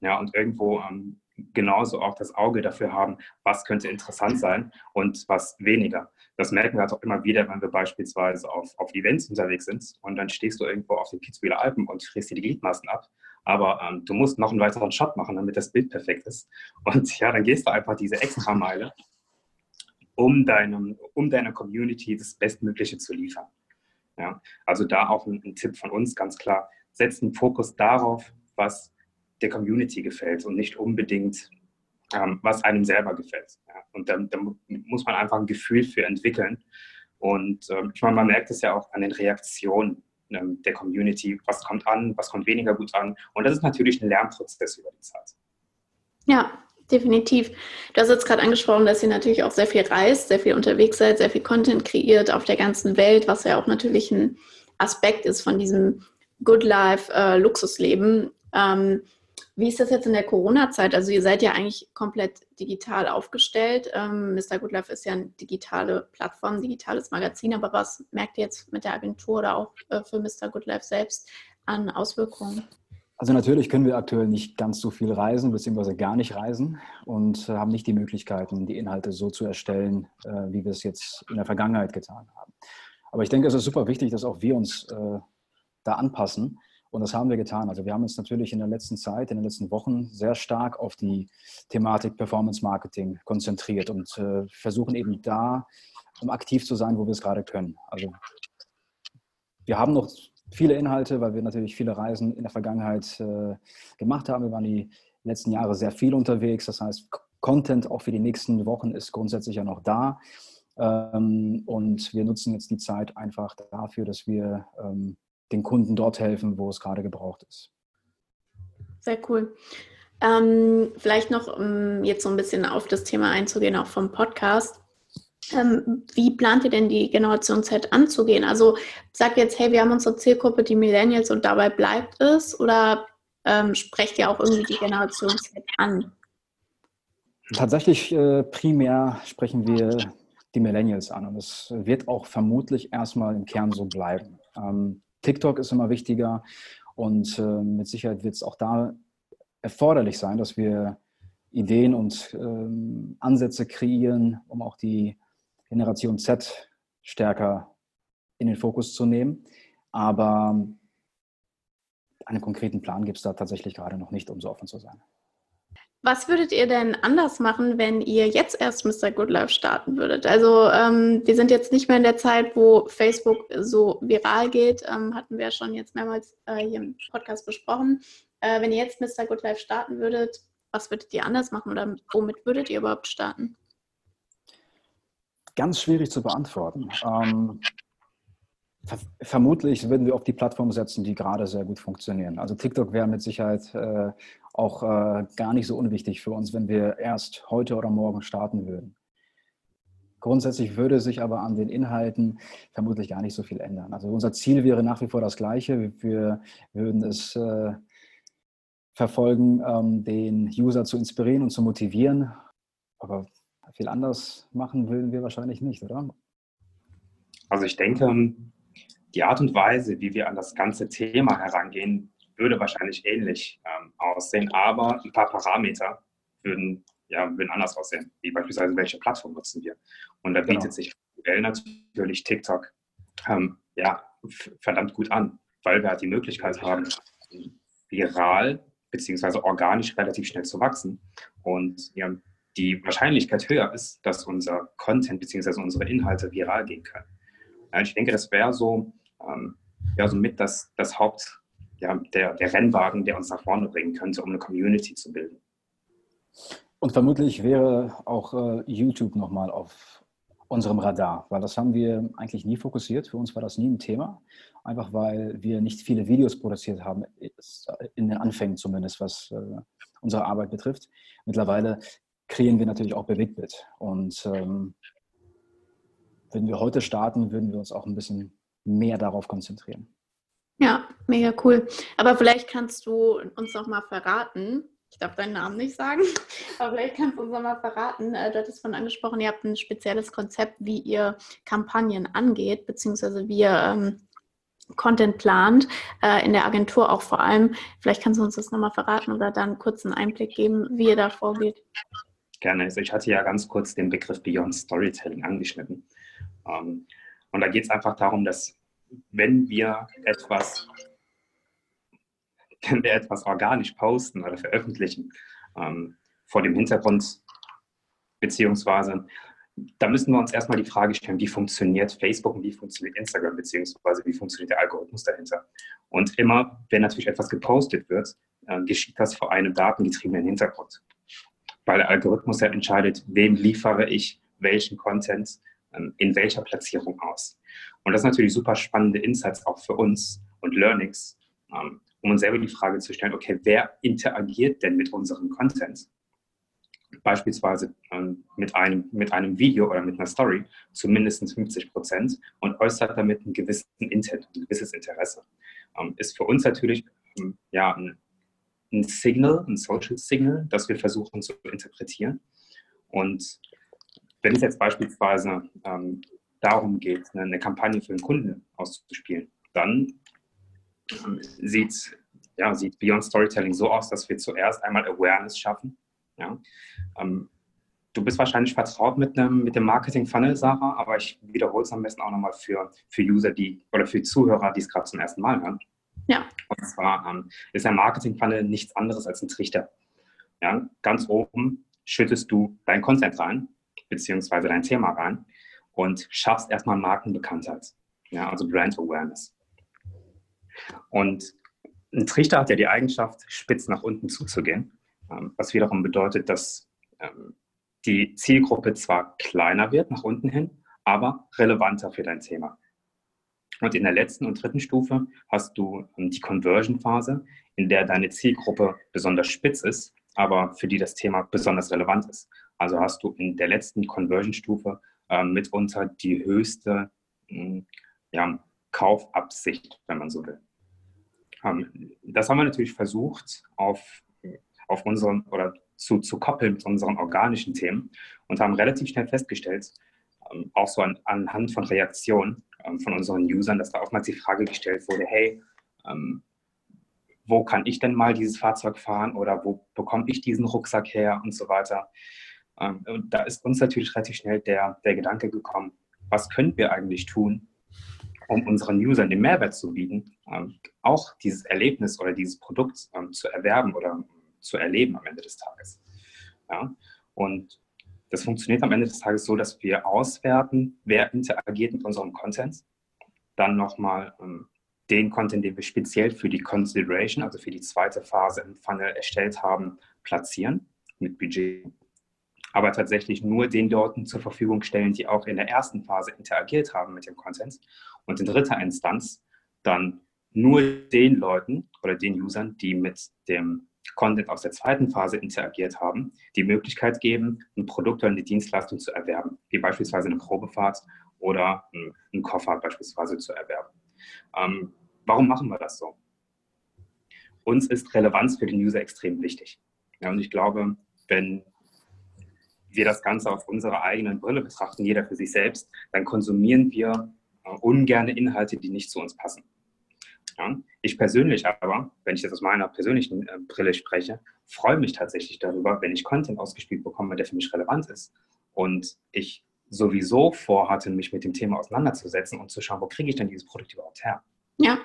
Ja, und irgendwo ähm, genauso auch das Auge dafür haben, was könnte interessant sein und was weniger. Das merken wir halt auch immer wieder, wenn wir beispielsweise auf, auf Events unterwegs sind und dann stehst du irgendwo auf den Kitzbüheler Alpen und frisst dir die Gliedmaßen ab. Aber ähm, du musst noch einen weiteren Shot machen, damit das Bild perfekt ist. Und ja, dann gehst du einfach diese extra Meile um, deinem, um deiner Community das Bestmögliche zu liefern. Ja, also da auch ein, ein Tipp von uns, ganz klar, setzt einen Fokus darauf, was der Community gefällt und nicht unbedingt, ähm, was einem selber gefällt. Ja, und da, da, muss man einfach ein Gefühl für entwickeln. Und ähm, ich meine, man merkt es ja auch an den Reaktionen ähm, der Community, was kommt an, was kommt weniger gut an. Und das ist natürlich ein Lernprozess über die Zeit. Ja, Definitiv. Du hast jetzt gerade angesprochen, dass ihr natürlich auch sehr viel reist, sehr viel unterwegs seid, sehr viel Content kreiert auf der ganzen Welt, was ja auch natürlich ein Aspekt ist von diesem Good Life äh, Luxusleben. Ähm, wie ist das jetzt in der Corona-Zeit? Also ihr seid ja eigentlich komplett digital aufgestellt. Ähm, Mr. Good Life ist ja eine digitale Plattform, digitales Magazin. Aber was merkt ihr jetzt mit der Agentur oder auch äh, für Mr. Good Life selbst an Auswirkungen? Also natürlich können wir aktuell nicht ganz so viel reisen, beziehungsweise gar nicht reisen und äh, haben nicht die Möglichkeiten, die Inhalte so zu erstellen, äh, wie wir es jetzt in der Vergangenheit getan haben. Aber ich denke, es ist super wichtig, dass auch wir uns äh, da anpassen. Und das haben wir getan. Also wir haben uns natürlich in der letzten Zeit, in den letzten Wochen sehr stark auf die Thematik Performance Marketing konzentriert und versuchen eben da um aktiv zu sein, wo wir es gerade können. Also wir haben noch viele Inhalte, weil wir natürlich viele Reisen in der Vergangenheit äh, gemacht haben. Wir waren die letzten Jahre sehr viel unterwegs. Das heißt, Content auch für die nächsten Wochen ist grundsätzlich ja noch da. Ähm, und wir nutzen jetzt die Zeit einfach dafür, dass wir ähm, den Kunden dort helfen, wo es gerade gebraucht ist. Sehr cool. Ähm, vielleicht noch, um jetzt so ein bisschen auf das Thema einzugehen, auch vom Podcast. Ähm, wie plant ihr denn die Generation Z anzugehen? Also sagt jetzt, hey, wir haben unsere Zielgruppe, die Millennials und dabei bleibt es? Oder ähm, sprecht ihr auch irgendwie die Generation Z an? Tatsächlich äh, primär sprechen wir die Millennials an und es wird auch vermutlich erstmal im Kern so bleiben. Ähm, TikTok ist immer wichtiger und äh, mit Sicherheit wird es auch da erforderlich sein, dass wir Ideen und ähm, Ansätze kreieren, um auch die Generation Z stärker in den Fokus zu nehmen. Aber einen konkreten Plan gibt es da tatsächlich gerade noch nicht, um so offen zu sein. Was würdet ihr denn anders machen, wenn ihr jetzt erst Mr. Good Life starten würdet? Also ähm, wir sind jetzt nicht mehr in der Zeit, wo Facebook so viral geht, ähm, hatten wir schon jetzt mehrmals äh, hier im Podcast besprochen. Äh, wenn ihr jetzt Mr. Good Life starten würdet, was würdet ihr anders machen oder womit würdet ihr überhaupt starten? Ganz schwierig zu beantworten. Ähm, ver vermutlich würden wir auf die Plattform setzen, die gerade sehr gut funktionieren. Also TikTok wäre mit Sicherheit äh, auch äh, gar nicht so unwichtig für uns, wenn wir erst heute oder morgen starten würden. Grundsätzlich würde sich aber an den Inhalten vermutlich gar nicht so viel ändern. Also unser Ziel wäre nach wie vor das gleiche. Wir würden es äh, verfolgen, ähm, den User zu inspirieren und zu motivieren. Aber viel anders machen würden wir wahrscheinlich nicht, oder? Also ich denke, die Art und Weise, wie wir an das ganze Thema herangehen, würde wahrscheinlich ähnlich ähm, aussehen, aber ein paar Parameter würden, ja, würden anders aussehen, wie beispielsweise welche Plattform nutzen wir. Und da genau. bietet sich natürlich TikTok ähm, ja, verdammt gut an, weil wir halt die Möglichkeit haben, viral beziehungsweise organisch relativ schnell zu wachsen. Und ja, die Wahrscheinlichkeit höher ist, dass unser Content beziehungsweise unsere Inhalte viral gehen können. Ja, ich denke, das wäre so, ähm, ja, so mit das, das Haupt, ja, der, der Rennwagen, der uns nach vorne bringen könnte, um eine Community zu bilden. Und vermutlich wäre auch äh, YouTube nochmal auf unserem Radar, weil das haben wir eigentlich nie fokussiert. Für uns war das nie ein Thema einfach weil wir nicht viele Videos produziert haben, in den Anfängen zumindest, was äh, unsere Arbeit betrifft. Mittlerweile kreieren wir natürlich auch Bewegtbild. Und ähm, wenn wir heute starten, würden wir uns auch ein bisschen mehr darauf konzentrieren. Ja, mega cool. Aber vielleicht kannst du uns noch mal verraten, ich darf deinen Namen nicht sagen, aber vielleicht kannst du uns noch mal verraten, äh, du hattest von angesprochen, ihr habt ein spezielles Konzept, wie ihr Kampagnen angeht, beziehungsweise wie ihr ähm, Content plant, äh, in der Agentur auch vor allem. Vielleicht kannst du uns das nochmal verraten oder dann kurz einen Einblick geben, wie ihr da vorgeht. Gerne. Also ich hatte ja ganz kurz den Begriff Beyond Storytelling angeschnitten. Ähm, und da geht es einfach darum, dass wenn wir etwas, wenn wir etwas organisch posten oder veröffentlichen, ähm, vor dem Hintergrund beziehungsweise da müssen wir uns erstmal die Frage stellen, wie funktioniert Facebook und wie funktioniert Instagram, beziehungsweise wie funktioniert der Algorithmus dahinter. Und immer, wenn natürlich etwas gepostet wird, äh, geschieht das vor einem datengetriebenen Hintergrund. Weil der Algorithmus ja entscheidet, wem liefere ich welchen Content ähm, in welcher Platzierung aus. Und das ist natürlich super spannende Insights auch für uns und Learnings, ähm, um uns selber die Frage zu stellen, okay, wer interagiert denn mit unserem Content? beispielsweise ähm, mit, einem, mit einem Video oder mit einer Story zu mindestens 50 Prozent und äußert damit einen gewissen Intent, ein gewisses Interesse. Ist für uns natürlich ja, ein, ein Signal, ein Social Signal, das wir versuchen zu interpretieren. Und wenn es jetzt beispielsweise ähm, darum geht, eine, Kampagne für einen Kunden auszuspielen, dann ähm, sieht, ja, sieht Beyond Storytelling so aus, dass wir zuerst einmal Awareness schaffen ja? Ähm, du bist wahrscheinlich vertraut mit, einem, mit dem Marketing-Funnel, Sarah, aber ich wiederhole es am besten auch nochmal für, für User, die oder für Zuhörer, die es gerade zum ersten Mal hören. Ja. Und zwar ähm, ist ein Marketing-Funnel nichts anderes als ein Trichter. Ja? Ganz oben schüttest du dein Content rein, beziehungsweise dein Thema rein und schaffst erstmal Markenbekanntheit, ja? also Brand Awareness. Und ein Trichter hat ja die Eigenschaft, spitz nach unten zuzugehen. Ähm, was wiederum bedeutet, dass ähm, die Zielgruppe zwar kleiner wird nach unten hin, aber relevanter für dein Thema. Und in der letzten und dritten Stufe hast du ähm, die Conversion-Phase, in der deine Zielgruppe besonders spitz ist, aber für die das Thema besonders relevant ist. Also hast du in der letzten Conversion-Stufe äh, mitunter die höchste äh, ja, Kaufabsicht, wenn man so will. Ähm, das haben wir natürlich versucht, auf, auf unseren oder zu, zu koppeln mit unseren organischen Themen und haben relativ schnell festgestellt, auch so an, anhand von Reaktionen ähm, von unseren Usern, dass da oftmals die Frage gestellt wurde, hey, ähm, wo kann ich denn mal dieses Fahrzeug fahren oder wo bekomme ich diesen Rucksack her und so weiter. Ähm, und da ist uns natürlich relativ schnell der, der Gedanke gekommen, was können wir eigentlich tun, um unseren Usern den Mehrwert zu bieten, auch dieses Erlebnis oder dieses Produkt zu erwerben oder zu erleben am Ende des Tages. Ja? Und das funktioniert am Ende des Tages so, dass wir auswerten, wer interagiert mit unserem Content, dann nochmal ähm, den Content, den wir speziell für die Consideration, also für die zweite Phase im Funnel erstellt haben, platzieren mit Budget. Aber tatsächlich nur den Leuten zur Verfügung stellen, die auch in der ersten Phase interagiert haben mit dem Content. Und in dritter Instanz dann nur den Leuten oder den Usern, die mit dem Content aus der zweiten Phase interagiert haben, die Möglichkeit geben, ein Produkt oder eine Dienstleistung zu erwerben, wie beispielsweise eine Probefahrt oder einen Koffer beispielsweise zu erwerben. Ähm, warum machen wir das so? Uns ist Relevanz für den User extrem wichtig. Ja, und ich glaube, wenn wir das Ganze auf unserer eigenen Brille betrachten, jeder für sich selbst, dann konsumieren wir äh, ungerne Inhalte, die nicht zu uns passen. Ich persönlich aber, wenn ich jetzt aus meiner persönlichen äh, Brille spreche, freue mich tatsächlich darüber, wenn ich Content ausgespielt bekomme, der für mich relevant ist. Und ich sowieso vorhatte, mich mit dem Thema auseinanderzusetzen und zu schauen, wo kriege ich denn dieses Produkt überhaupt her? Ja.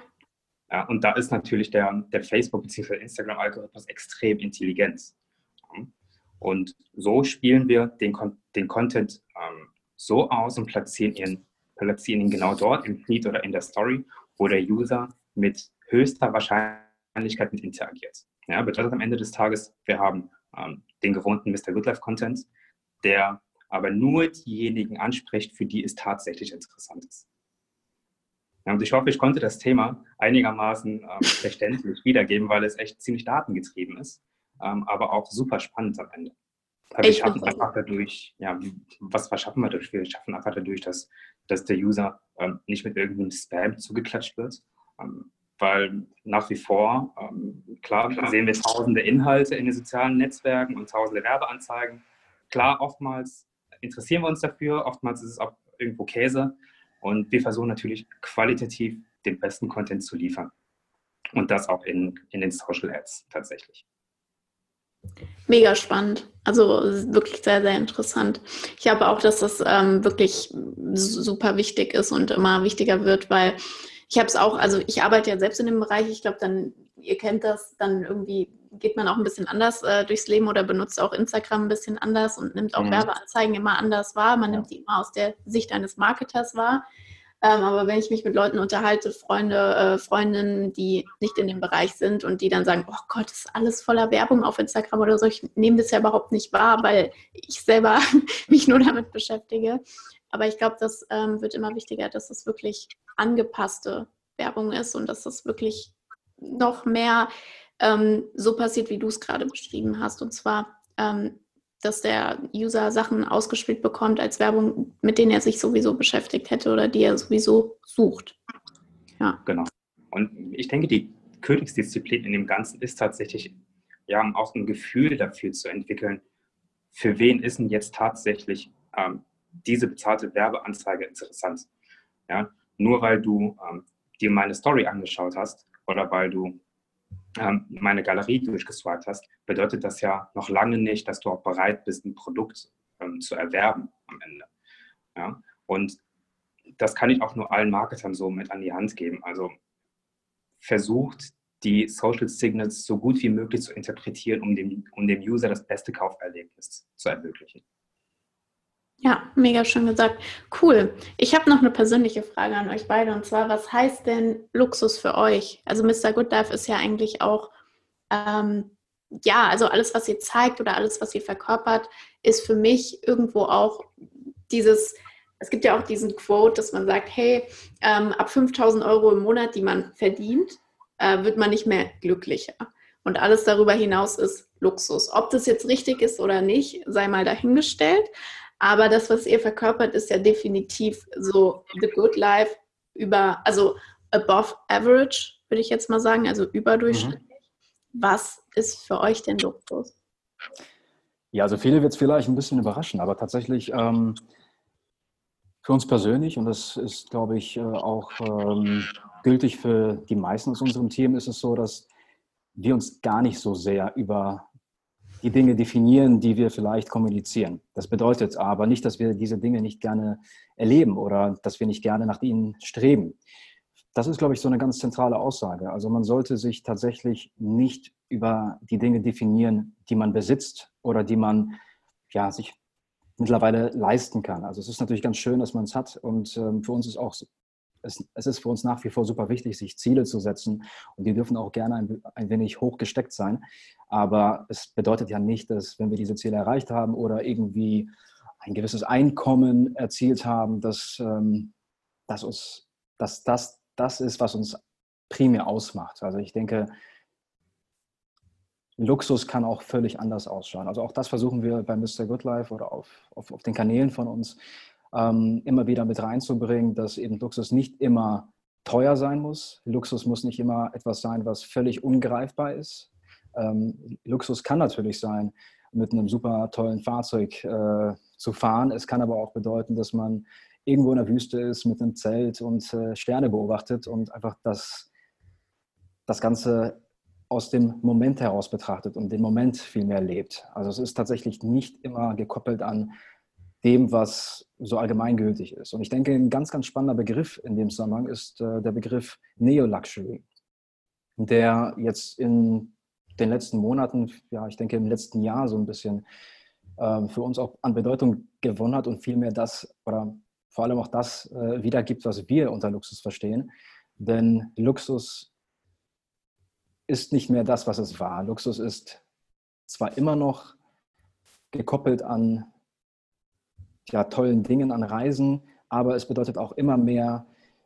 ja und da ist natürlich der, der Facebook- bzw. Instagram-Algorithmus extrem intelligent. Und so spielen wir den, den Content ähm, so aus und platzieren ihn, platzieren ihn genau dort im Feed oder in der Story, wo der User mit höchster Wahrscheinlichkeit mit interagiert. Ja, bedeutet am Ende des Tages, wir haben ähm, den gewohnten Mr. Goodlife Content, der aber nur diejenigen anspricht, für die es tatsächlich interessant ist. Ja, und ich hoffe, ich konnte das Thema einigermaßen ähm, verständlich wiedergeben, weil es echt ziemlich datengetrieben ist, ähm, aber auch super spannend am Ende. wir schaffen einfach dadurch, ja, was, was schaffen wir dadurch? Wir schaffen einfach dadurch, dass, dass der User ähm, nicht mit irgendeinem Spam zugeklatscht wird, weil nach wie vor, ähm, klar, sehen wir tausende Inhalte in den sozialen Netzwerken und tausende Werbeanzeigen. Klar, oftmals interessieren wir uns dafür, oftmals ist es auch irgendwo Käse und wir versuchen natürlich qualitativ den besten Content zu liefern. Und das auch in, in den Social Ads tatsächlich. Mega spannend. Also wirklich sehr, sehr interessant. Ich glaube auch, dass das ähm, wirklich super wichtig ist und immer wichtiger wird, weil ich habe es auch, also ich arbeite ja selbst in dem Bereich, ich glaube, dann, ihr kennt das, dann irgendwie geht man auch ein bisschen anders äh, durchs Leben oder benutzt auch Instagram ein bisschen anders und nimmt auch mhm. Werbeanzeigen immer anders wahr. Man ja. nimmt die immer aus der Sicht eines Marketers wahr. Ähm, aber wenn ich mich mit Leuten unterhalte, Freunde, äh, Freundinnen, die nicht in dem Bereich sind und die dann sagen, oh Gott, ist alles voller Werbung auf Instagram oder so, ich nehme das ja überhaupt nicht wahr, weil ich selber mich nur damit beschäftige. Aber ich glaube, das ähm, wird immer wichtiger, dass es wirklich angepasste Werbung ist und dass es wirklich noch mehr ähm, so passiert, wie du es gerade beschrieben hast. Und zwar, ähm, dass der User Sachen ausgespielt bekommt als Werbung, mit denen er sich sowieso beschäftigt hätte oder die er sowieso sucht. Ja. Genau. Und ich denke, die Königsdisziplin in dem Ganzen ist tatsächlich, ja, auch ein Gefühl dafür zu entwickeln, für wen ist denn jetzt tatsächlich ähm, diese bezahlte Werbeanzeige interessant. Ja? Nur weil du ähm, dir meine Story angeschaut hast oder weil du ähm, meine Galerie durchgeswiped hast, bedeutet das ja noch lange nicht, dass du auch bereit bist, ein Produkt ähm, zu erwerben am Ende. Ja? Und das kann ich auch nur allen Marketern so mit an die Hand geben. Also versucht, die Social Signals so gut wie möglich zu interpretieren, um dem, um dem User das beste Kauferlebnis zu ermöglichen. Ja, mega schön gesagt. Cool. Ich habe noch eine persönliche Frage an euch beide und zwar, was heißt denn Luxus für euch? Also Mr. Good Life ist ja eigentlich auch, ähm, ja, also alles, was ihr zeigt oder alles, was ihr verkörpert, ist für mich irgendwo auch dieses, es gibt ja auch diesen Quote, dass man sagt, hey, ähm, ab 5000 Euro im Monat, die man verdient, äh, wird man nicht mehr glücklicher. Und alles darüber hinaus ist Luxus. Ob das jetzt richtig ist oder nicht, sei mal dahingestellt. Aber das, was ihr verkörpert, ist ja definitiv so the good life über, also above average würde ich jetzt mal sagen, also überdurchschnittlich. Mhm. Was ist für euch denn Luxus? Ja, also viele wird es vielleicht ein bisschen überraschen, aber tatsächlich ähm, für uns persönlich, und das ist, glaube ich, äh, auch ähm, gültig für die meisten aus unserem Team, ist es so, dass wir uns gar nicht so sehr über die Dinge definieren, die wir vielleicht kommunizieren. Das bedeutet aber nicht, dass wir diese Dinge nicht gerne erleben oder dass wir nicht gerne nach ihnen streben. Das ist, glaube ich, so eine ganz zentrale Aussage. Also man sollte sich tatsächlich nicht über die Dinge definieren, die man besitzt oder die man ja, sich mittlerweile leisten kann. Also es ist natürlich ganz schön, dass man es hat und ähm, für uns ist auch es, ist für uns nach wie vor super wichtig, sich Ziele zu setzen und die dürfen auch gerne ein, ein wenig hoch gesteckt sein. Aber es bedeutet ja nicht, dass wenn wir diese Ziele erreicht haben oder irgendwie ein gewisses Einkommen erzielt haben, dass, ähm, dass, uns, dass das das ist, was uns primär ausmacht. Also ich denke, Luxus kann auch völlig anders ausschauen. Also auch das versuchen wir bei Mr. Good Life oder auf, auf, auf den Kanälen von uns ähm, immer wieder mit reinzubringen, dass eben Luxus nicht immer teuer sein muss. Luxus muss nicht immer etwas sein, was völlig ungreifbar ist. Ähm, Luxus kann natürlich sein, mit einem super tollen Fahrzeug äh, zu fahren. Es kann aber auch bedeuten, dass man irgendwo in der Wüste ist mit einem Zelt und äh, Sterne beobachtet und einfach das, das Ganze aus dem Moment heraus betrachtet und den Moment viel mehr lebt. Also es ist tatsächlich nicht immer gekoppelt an dem, was so allgemeingültig ist. Und ich denke, ein ganz, ganz spannender Begriff in dem Zusammenhang ist äh, der Begriff Neo-Luxury, der jetzt in den letzten Monaten, ja, ich denke im letzten Jahr so ein bisschen äh, für uns auch an Bedeutung gewonnen hat und vielmehr das oder vor allem auch das äh, wiedergibt, was wir unter Luxus verstehen. Denn Luxus ist nicht mehr das, was es war. Luxus ist zwar immer noch gekoppelt an ja, tollen Dingen, an Reisen, aber es bedeutet auch immer mehr,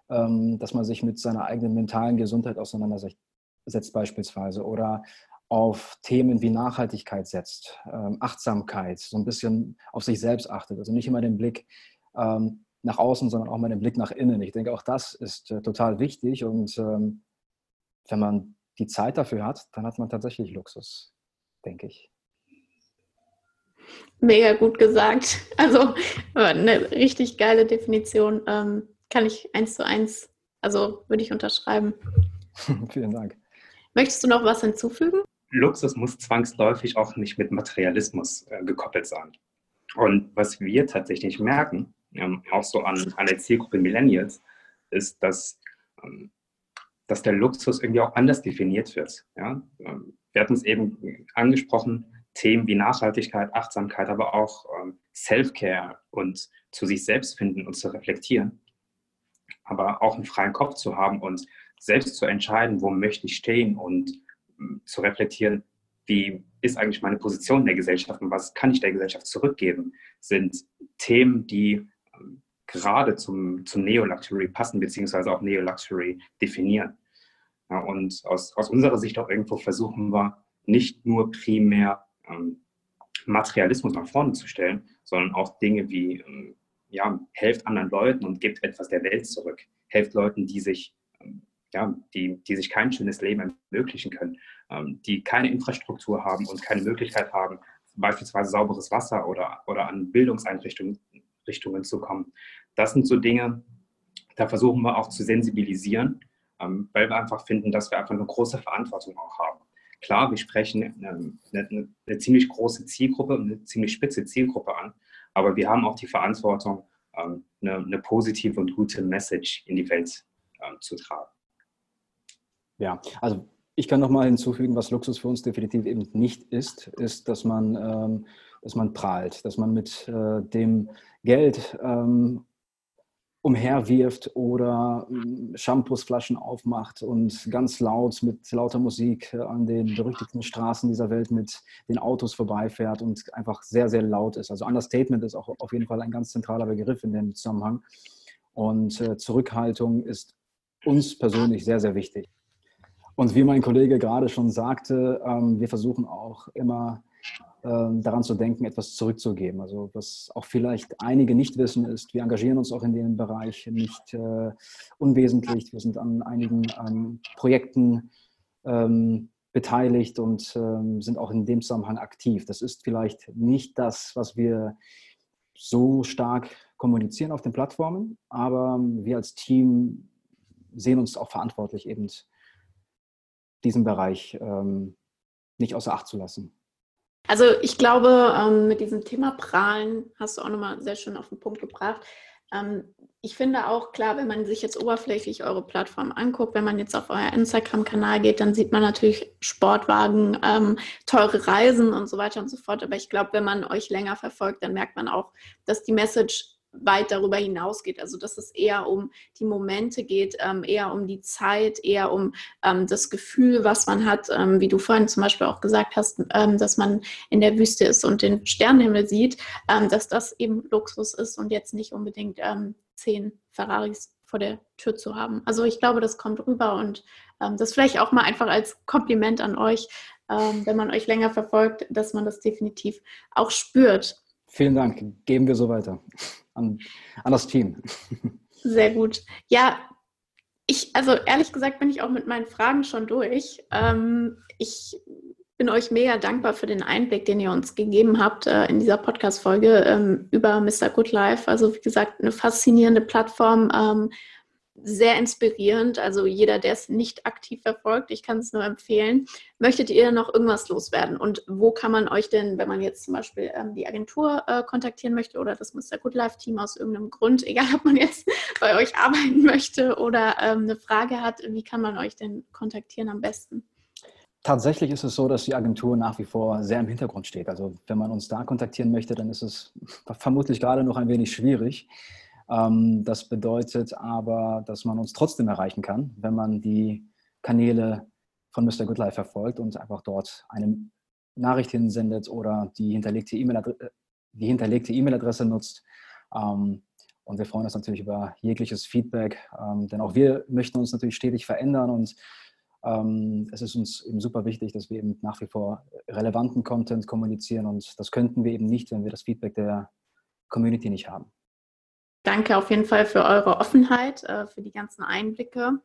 ähm, dass man sich mit seiner eigenen mentalen Gesundheit auseinandersetzt beispielsweise oder auf Themen wie Nachhaltigkeit setzt, ähm, Achtsamkeit, so ein bisschen auf sich selbst achtet. Also nicht immer den Blick ähm, nach außen, sondern auch mal den Blick nach innen. Ich denke, auch das ist äh, total wichtig und wenn man die Zeit dafür hat, dann hat man tatsächlich Luxus, denke ich. Mega gut gesagt. Also eine richtig geile Definition. Ähm, kann ich eins zu eins, also würde ich unterschreiben. Vielen Dank. Möchtest du noch was hinzufügen? Luxus muss zwangsläufig auch nicht mit Materialismus äh, gekoppelt sein. Und was wir tatsächlich merken, ähm, auch so an, an der Zielgruppe Millennials, ist, dass, ähm, dass der Luxus irgendwie auch anders definiert wird. Ja? Ähm, wir hatten es eben angesprochen, Themen wie Nachhaltigkeit, Achtsamkeit, aber auch ähm, Self-Care und zu sich selbst finden und zu reflektieren. Aber auch einen freien Kopf zu haben und selbst zu entscheiden, wo möchte ich stehen und ähm, zu reflektieren, wie ist eigentlich meine Position in der Gesellschaft und was kann ich der Gesellschaft zurückgeben, sind Themen, die gerade zum, zum Neo-Luxury passen, beziehungsweise auch Neo-Luxury definieren. Ja, und aus, aus unserer Sicht auch irgendwo versuchen wir nicht nur primär ähm, Materialismus nach vorne zu stellen, sondern auch Dinge wie, ähm, ja, helft anderen Leuten und gebt etwas der Welt zurück. Helft Leuten, die sich, ähm, ja, die, die sich kein schönes Leben ermöglichen können, ähm, die keine Infrastruktur haben und keine Möglichkeit haben, beispielsweise sauberes Wasser oder, oder an Bildungseinrichtungen Richtungen zu kommen. Das sind so Dinge, da versuchen wir auch zu sensibilisieren, ähm, weil wir einfach finden, dass wir einfach eine große Verantwortung auch haben. Klar, wir sprechen eine, eine, eine ziemlich große Zielgruppe, eine ziemlich spitze Zielgruppe an, aber wir haben auch die Verantwortung, ähm, eine, eine positive und gute Message in die Welt ähm, zu tragen. Ja, also ich kann noch mal hinzufügen, was Luxus für uns definitiv eben nicht ist, ist, dass man, ähm, dass man prahlt, dass man mit äh, dem Geld ähm, umherwirft oder ähm, Shampoosflaschen aufmacht und ganz laut mit lauter Musik äh, an den berüchtigten Straßen dieser Welt mit den Autos vorbeifährt und einfach sehr, sehr laut ist. Also Understatement ist auch auf jeden Fall ein ganz zentraler Begriff in dem Zusammenhang. Und äh, Zurückhaltung ist uns persönlich sehr, sehr wichtig. Und wie mein Kollege gerade schon sagte, ähm, wir versuchen auch immer daran zu denken, etwas zurückzugeben. Also was auch vielleicht einige nicht wissen, ist, wir engagieren uns auch in dem Bereich nicht äh, unwesentlich. Wir sind an einigen ähm, Projekten ähm, beteiligt und ähm, sind auch in dem Zusammenhang aktiv. Das ist vielleicht nicht das, was wir so stark kommunizieren auf den Plattformen, aber wir als Team sehen uns auch verantwortlich, eben diesen Bereich ähm, nicht außer Acht zu lassen. Also ich glaube, ähm, mit diesem Thema Prahlen hast du auch nochmal sehr schön auf den Punkt gebracht. Ähm, ich finde auch klar, wenn man sich jetzt oberflächlich eure Plattform anguckt, wenn man jetzt auf euer Instagram-Kanal geht, dann sieht man natürlich Sportwagen, ähm, teure Reisen und so weiter und so fort. Aber ich glaube, wenn man euch länger verfolgt, dann merkt man auch, dass die Message weit darüber hinausgeht. Also dass es eher um die Momente geht, ähm, eher um die Zeit, eher um ähm, das Gefühl, was man hat, ähm, wie du vorhin zum Beispiel auch gesagt hast, ähm, dass man in der Wüste ist und den Sternenhimmel sieht, ähm, dass das eben Luxus ist und jetzt nicht unbedingt ähm, zehn Ferraris vor der Tür zu haben. Also ich glaube, das kommt rüber und das vielleicht auch mal einfach als Kompliment an euch, wenn man euch länger verfolgt, dass man das definitiv auch spürt. Vielen Dank. Geben wir so weiter an, an das Team. Sehr gut. Ja, ich, also ehrlich gesagt bin ich auch mit meinen Fragen schon durch. Ähm, ich bin euch mega dankbar für den Einblick, den ihr uns gegeben habt äh, in dieser Podcast-Folge ähm, über Mr. Good Life. Also wie gesagt, eine faszinierende Plattform, ähm, sehr inspirierend. Also jeder, der es nicht aktiv verfolgt, ich kann es nur empfehlen. Möchtet ihr noch irgendwas loswerden? Und wo kann man euch denn, wenn man jetzt zum Beispiel ähm, die Agentur äh, kontaktieren möchte oder das Mr. Good Life Team aus irgendeinem Grund, egal ob man jetzt bei euch arbeiten möchte oder ähm, eine Frage hat, wie kann man euch denn kontaktieren am besten? Tatsächlich ist es so, dass die Agentur nach wie vor sehr im Hintergrund steht. Also wenn man uns da kontaktieren möchte, dann ist es vermutlich gerade noch ein wenig schwierig. Ähm, das bedeutet aber, dass man uns trotzdem erreichen kann, wenn man die Kanäle von Mr. Goodlife verfolgt und einfach dort eine Nachricht hinsendet oder die hinterlegte E-Mail-Adresse E nutzt. Ähm, und wir freuen uns natürlich über jegliches Feedback, ähm, denn auch wir möchten uns natürlich stetig verändern und es ist uns eben super wichtig, dass wir eben nach wie vor relevanten Content kommunizieren und das könnten wir eben nicht, wenn wir das Feedback der Community nicht haben. Danke auf jeden Fall für eure Offenheit, äh, für die ganzen Einblicke.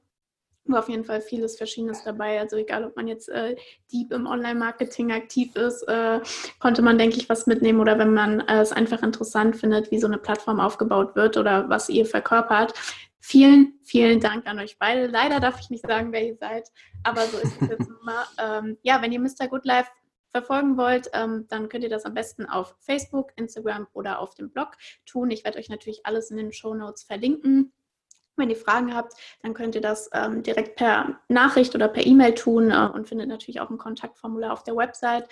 War auf jeden Fall vieles Verschiedenes dabei. Also egal, ob man jetzt äh, deep im Online-Marketing aktiv ist, äh, konnte man, denke ich, was mitnehmen. Oder wenn man äh, es einfach interessant findet, wie so eine Plattform aufgebaut wird oder was ihr verkörpert. Vielen, vielen Dank an euch beide. Leider darf ich nicht sagen, wer ihr seid, aber so ist es jetzt immer. Ähm, ja, wenn ihr Mr. Good Life verfolgen wollt, ähm, dann könnt ihr das am besten auf Facebook, Instagram oder auf dem Blog tun. Ich werde euch natürlich alles in den Show Notes verlinken. Wenn ihr Fragen habt, dann könnt ihr das ähm, direkt per Nachricht oder per E-Mail tun äh, und findet natürlich auch ein Kontaktformular auf der Website.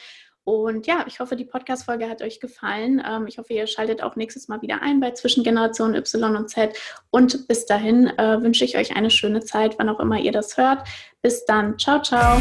Und ja, ich hoffe, die Podcast-Folge hat euch gefallen. Ähm, ich hoffe, ihr schaltet auch nächstes Mal wieder ein bei Zwischengeneration Y und Z. Und bis dahin äh, wünsche ich euch eine schöne Zeit, wann auch immer ihr das hört. Bis dann. Ciao, ciao.